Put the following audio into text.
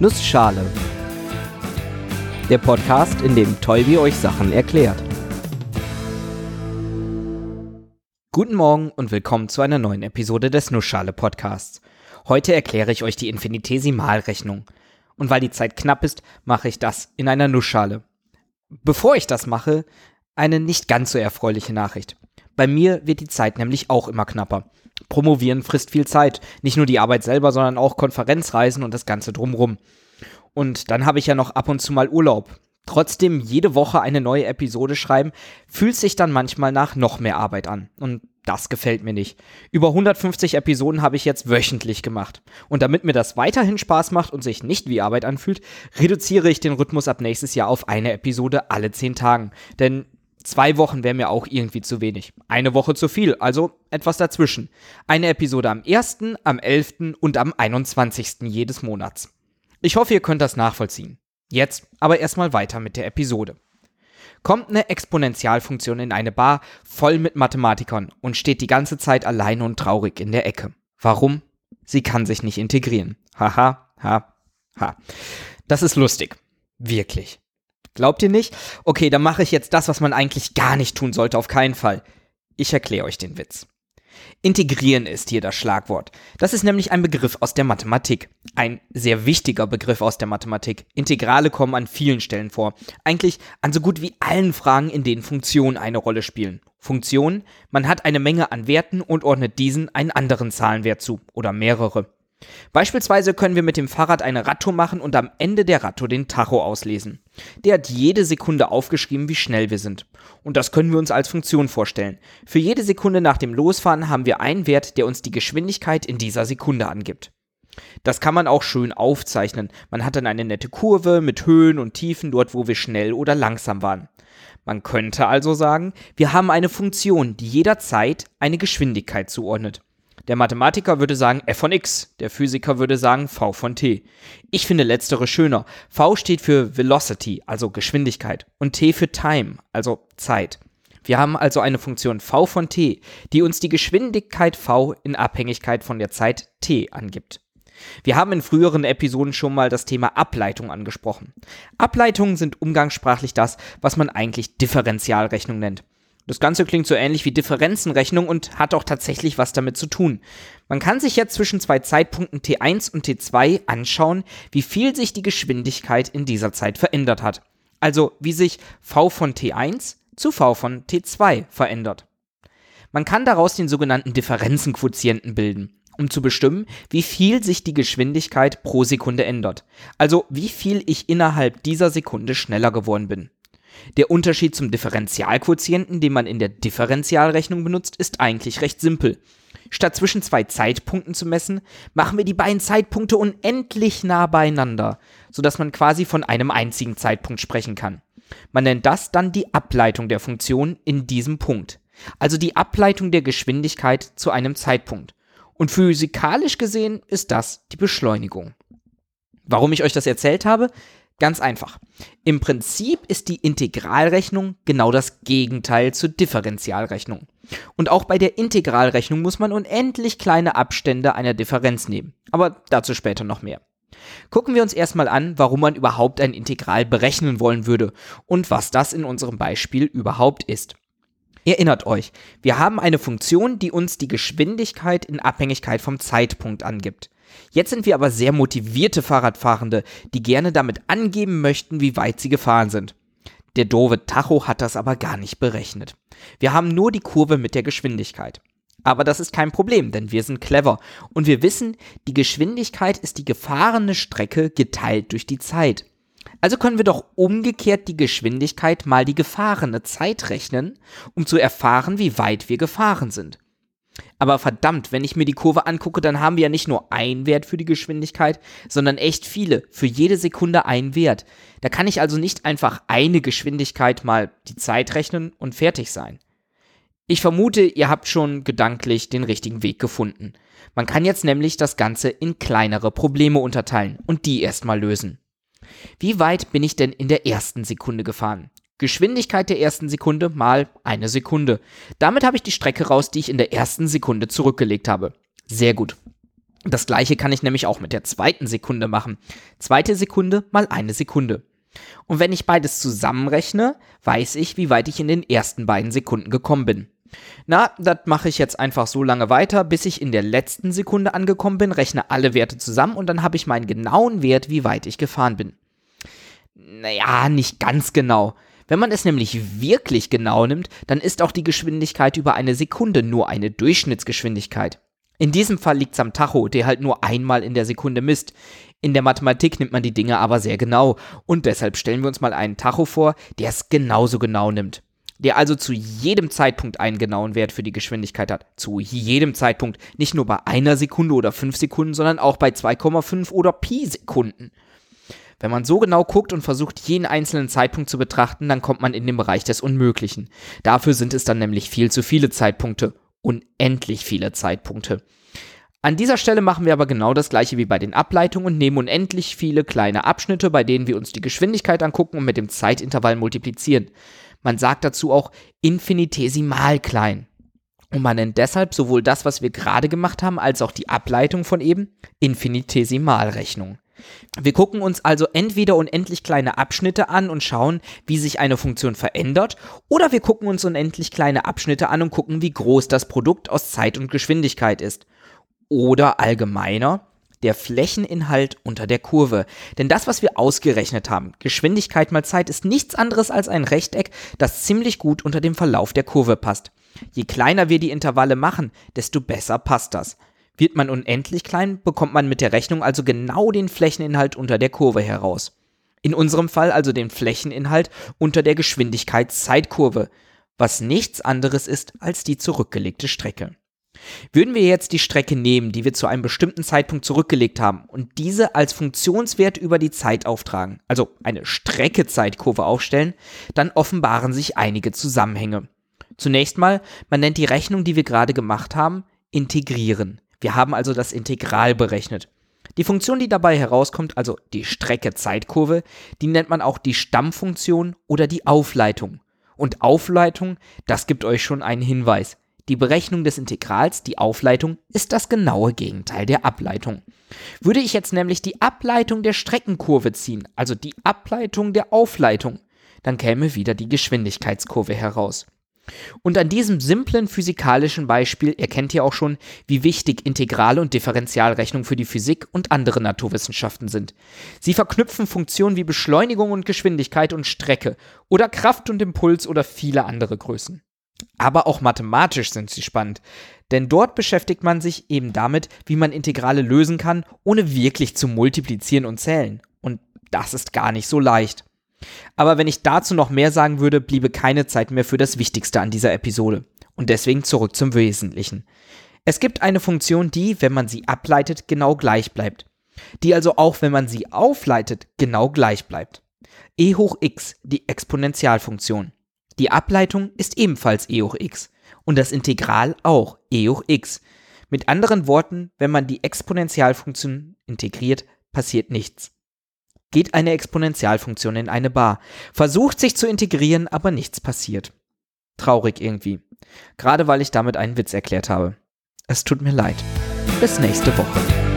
Nussschale. Der Podcast, in dem Tolbi euch Sachen erklärt. Guten Morgen und willkommen zu einer neuen Episode des Nussschale Podcasts. Heute erkläre ich euch die Infinitesimalrechnung. Und weil die Zeit knapp ist, mache ich das in einer Nussschale. Bevor ich das mache, eine nicht ganz so erfreuliche Nachricht. Bei mir wird die Zeit nämlich auch immer knapper. Promovieren frisst viel Zeit. Nicht nur die Arbeit selber, sondern auch Konferenzreisen und das Ganze drumrum. Und dann habe ich ja noch ab und zu mal Urlaub. Trotzdem jede Woche eine neue Episode schreiben, fühlt sich dann manchmal nach noch mehr Arbeit an. Und das gefällt mir nicht. Über 150 Episoden habe ich jetzt wöchentlich gemacht. Und damit mir das weiterhin Spaß macht und sich nicht wie Arbeit anfühlt, reduziere ich den Rhythmus ab nächstes Jahr auf eine Episode alle 10 Tagen. Denn Zwei Wochen wäre mir auch irgendwie zu wenig. Eine Woche zu viel, also etwas dazwischen. Eine Episode am 1., am 11. und am 21. jedes Monats. Ich hoffe, ihr könnt das nachvollziehen. Jetzt aber erstmal weiter mit der Episode. Kommt eine Exponentialfunktion in eine Bar voll mit Mathematikern und steht die ganze Zeit allein und traurig in der Ecke. Warum? Sie kann sich nicht integrieren. Haha, ha, ha. Das ist lustig. Wirklich. Glaubt ihr nicht? Okay, dann mache ich jetzt das, was man eigentlich gar nicht tun sollte, auf keinen Fall. Ich erkläre euch den Witz. Integrieren ist hier das Schlagwort. Das ist nämlich ein Begriff aus der Mathematik. Ein sehr wichtiger Begriff aus der Mathematik. Integrale kommen an vielen Stellen vor. Eigentlich an so gut wie allen Fragen, in denen Funktionen eine Rolle spielen. Funktionen, man hat eine Menge an Werten und ordnet diesen einen anderen Zahlenwert zu oder mehrere. Beispielsweise können wir mit dem Fahrrad eine Radtour machen und am Ende der Radtour den Tacho auslesen. Der hat jede Sekunde aufgeschrieben, wie schnell wir sind. Und das können wir uns als Funktion vorstellen. Für jede Sekunde nach dem Losfahren haben wir einen Wert, der uns die Geschwindigkeit in dieser Sekunde angibt. Das kann man auch schön aufzeichnen. Man hat dann eine nette Kurve mit Höhen und Tiefen dort, wo wir schnell oder langsam waren. Man könnte also sagen, wir haben eine Funktion, die jederzeit eine Geschwindigkeit zuordnet. Der Mathematiker würde sagen f von x, der Physiker würde sagen v von t. Ich finde letztere schöner. v steht für Velocity, also Geschwindigkeit, und t für Time, also Zeit. Wir haben also eine Funktion v von t, die uns die Geschwindigkeit v in Abhängigkeit von der Zeit t angibt. Wir haben in früheren Episoden schon mal das Thema Ableitung angesprochen. Ableitungen sind umgangssprachlich das, was man eigentlich Differentialrechnung nennt. Das Ganze klingt so ähnlich wie Differenzenrechnung und hat auch tatsächlich was damit zu tun. Man kann sich jetzt zwischen zwei Zeitpunkten T1 und T2 anschauen, wie viel sich die Geschwindigkeit in dieser Zeit verändert hat. Also wie sich v von T1 zu v von T2 verändert. Man kann daraus den sogenannten Differenzenquotienten bilden, um zu bestimmen, wie viel sich die Geschwindigkeit pro Sekunde ändert. Also wie viel ich innerhalb dieser Sekunde schneller geworden bin. Der Unterschied zum Differentialquotienten, den man in der Differentialrechnung benutzt, ist eigentlich recht simpel. Statt zwischen zwei Zeitpunkten zu messen, machen wir die beiden Zeitpunkte unendlich nah beieinander, sodass man quasi von einem einzigen Zeitpunkt sprechen kann. Man nennt das dann die Ableitung der Funktion in diesem Punkt, also die Ableitung der Geschwindigkeit zu einem Zeitpunkt. Und physikalisch gesehen ist das die Beschleunigung. Warum ich euch das erzählt habe? Ganz einfach. Im Prinzip ist die Integralrechnung genau das Gegenteil zur Differentialrechnung. Und auch bei der Integralrechnung muss man unendlich kleine Abstände einer Differenz nehmen. Aber dazu später noch mehr. Gucken wir uns erstmal an, warum man überhaupt ein Integral berechnen wollen würde und was das in unserem Beispiel überhaupt ist. Erinnert euch, wir haben eine Funktion, die uns die Geschwindigkeit in Abhängigkeit vom Zeitpunkt angibt. Jetzt sind wir aber sehr motivierte Fahrradfahrende, die gerne damit angeben möchten, wie weit sie gefahren sind. Der doofe Tacho hat das aber gar nicht berechnet. Wir haben nur die Kurve mit der Geschwindigkeit. Aber das ist kein Problem, denn wir sind clever und wir wissen, die Geschwindigkeit ist die gefahrene Strecke geteilt durch die Zeit. Also können wir doch umgekehrt die Geschwindigkeit mal die gefahrene Zeit rechnen, um zu erfahren, wie weit wir gefahren sind. Aber verdammt, wenn ich mir die Kurve angucke, dann haben wir ja nicht nur einen Wert für die Geschwindigkeit, sondern echt viele. Für jede Sekunde einen Wert. Da kann ich also nicht einfach eine Geschwindigkeit mal die Zeit rechnen und fertig sein. Ich vermute, ihr habt schon gedanklich den richtigen Weg gefunden. Man kann jetzt nämlich das Ganze in kleinere Probleme unterteilen und die erstmal lösen. Wie weit bin ich denn in der ersten Sekunde gefahren? Geschwindigkeit der ersten Sekunde mal eine Sekunde. Damit habe ich die Strecke raus, die ich in der ersten Sekunde zurückgelegt habe. Sehr gut. Das gleiche kann ich nämlich auch mit der zweiten Sekunde machen. Zweite Sekunde mal eine Sekunde. Und wenn ich beides zusammenrechne, weiß ich, wie weit ich in den ersten beiden Sekunden gekommen bin. Na, das mache ich jetzt einfach so lange weiter, bis ich in der letzten Sekunde angekommen bin, rechne alle Werte zusammen und dann habe ich meinen genauen Wert, wie weit ich gefahren bin. Naja, nicht ganz genau. Wenn man es nämlich wirklich genau nimmt, dann ist auch die Geschwindigkeit über eine Sekunde nur eine Durchschnittsgeschwindigkeit. In diesem Fall liegt es am Tacho, der halt nur einmal in der Sekunde misst. In der Mathematik nimmt man die Dinge aber sehr genau und deshalb stellen wir uns mal einen Tacho vor, der es genauso genau nimmt. Der also zu jedem Zeitpunkt einen genauen Wert für die Geschwindigkeit hat. Zu jedem Zeitpunkt. Nicht nur bei einer Sekunde oder fünf Sekunden, sondern auch bei 2,5 oder Pi Sekunden. Wenn man so genau guckt und versucht, jeden einzelnen Zeitpunkt zu betrachten, dann kommt man in den Bereich des Unmöglichen. Dafür sind es dann nämlich viel zu viele Zeitpunkte unendlich viele Zeitpunkte. An dieser Stelle machen wir aber genau das gleiche wie bei den Ableitungen und nehmen unendlich viele kleine Abschnitte, bei denen wir uns die Geschwindigkeit angucken und mit dem Zeitintervall multiplizieren. Man sagt dazu auch infinitesimal klein. Und man nennt deshalb sowohl das, was wir gerade gemacht haben, als auch die Ableitung von eben Infinitesimalrechnung. Wir gucken uns also entweder unendlich kleine Abschnitte an und schauen, wie sich eine Funktion verändert, oder wir gucken uns unendlich kleine Abschnitte an und gucken, wie groß das Produkt aus Zeit und Geschwindigkeit ist. Oder allgemeiner, der Flächeninhalt unter der Kurve. Denn das, was wir ausgerechnet haben, Geschwindigkeit mal Zeit, ist nichts anderes als ein Rechteck, das ziemlich gut unter dem Verlauf der Kurve passt. Je kleiner wir die Intervalle machen, desto besser passt das. Wird man unendlich klein, bekommt man mit der Rechnung also genau den Flächeninhalt unter der Kurve heraus. In unserem Fall also den Flächeninhalt unter der Geschwindigkeitszeitkurve, was nichts anderes ist als die zurückgelegte Strecke. Würden wir jetzt die Strecke nehmen, die wir zu einem bestimmten Zeitpunkt zurückgelegt haben, und diese als Funktionswert über die Zeit auftragen, also eine Strecke-Zeitkurve aufstellen, dann offenbaren sich einige Zusammenhänge. Zunächst mal, man nennt die Rechnung, die wir gerade gemacht haben, integrieren. Wir haben also das Integral berechnet. Die Funktion, die dabei herauskommt, also die Strecke-Zeitkurve, die nennt man auch die Stammfunktion oder die Aufleitung. Und Aufleitung, das gibt euch schon einen Hinweis. Die Berechnung des Integrals, die Aufleitung, ist das genaue Gegenteil der Ableitung. Würde ich jetzt nämlich die Ableitung der Streckenkurve ziehen, also die Ableitung der Aufleitung, dann käme wieder die Geschwindigkeitskurve heraus. Und an diesem simplen physikalischen Beispiel erkennt ihr auch schon, wie wichtig Integrale und Differentialrechnung für die Physik und andere Naturwissenschaften sind. Sie verknüpfen Funktionen wie Beschleunigung und Geschwindigkeit und Strecke oder Kraft und Impuls oder viele andere Größen. Aber auch mathematisch sind sie spannend, denn dort beschäftigt man sich eben damit, wie man Integrale lösen kann, ohne wirklich zu multiplizieren und zählen. Und das ist gar nicht so leicht. Aber wenn ich dazu noch mehr sagen würde, bliebe keine Zeit mehr für das Wichtigste an dieser Episode. Und deswegen zurück zum Wesentlichen. Es gibt eine Funktion, die, wenn man sie ableitet, genau gleich bleibt. Die also auch, wenn man sie aufleitet, genau gleich bleibt. e hoch x, die Exponentialfunktion. Die Ableitung ist ebenfalls e hoch x. Und das Integral auch e hoch x. Mit anderen Worten, wenn man die Exponentialfunktion integriert, passiert nichts geht eine Exponentialfunktion in eine Bar, versucht sich zu integrieren, aber nichts passiert. Traurig irgendwie. Gerade weil ich damit einen Witz erklärt habe. Es tut mir leid. Bis nächste Woche.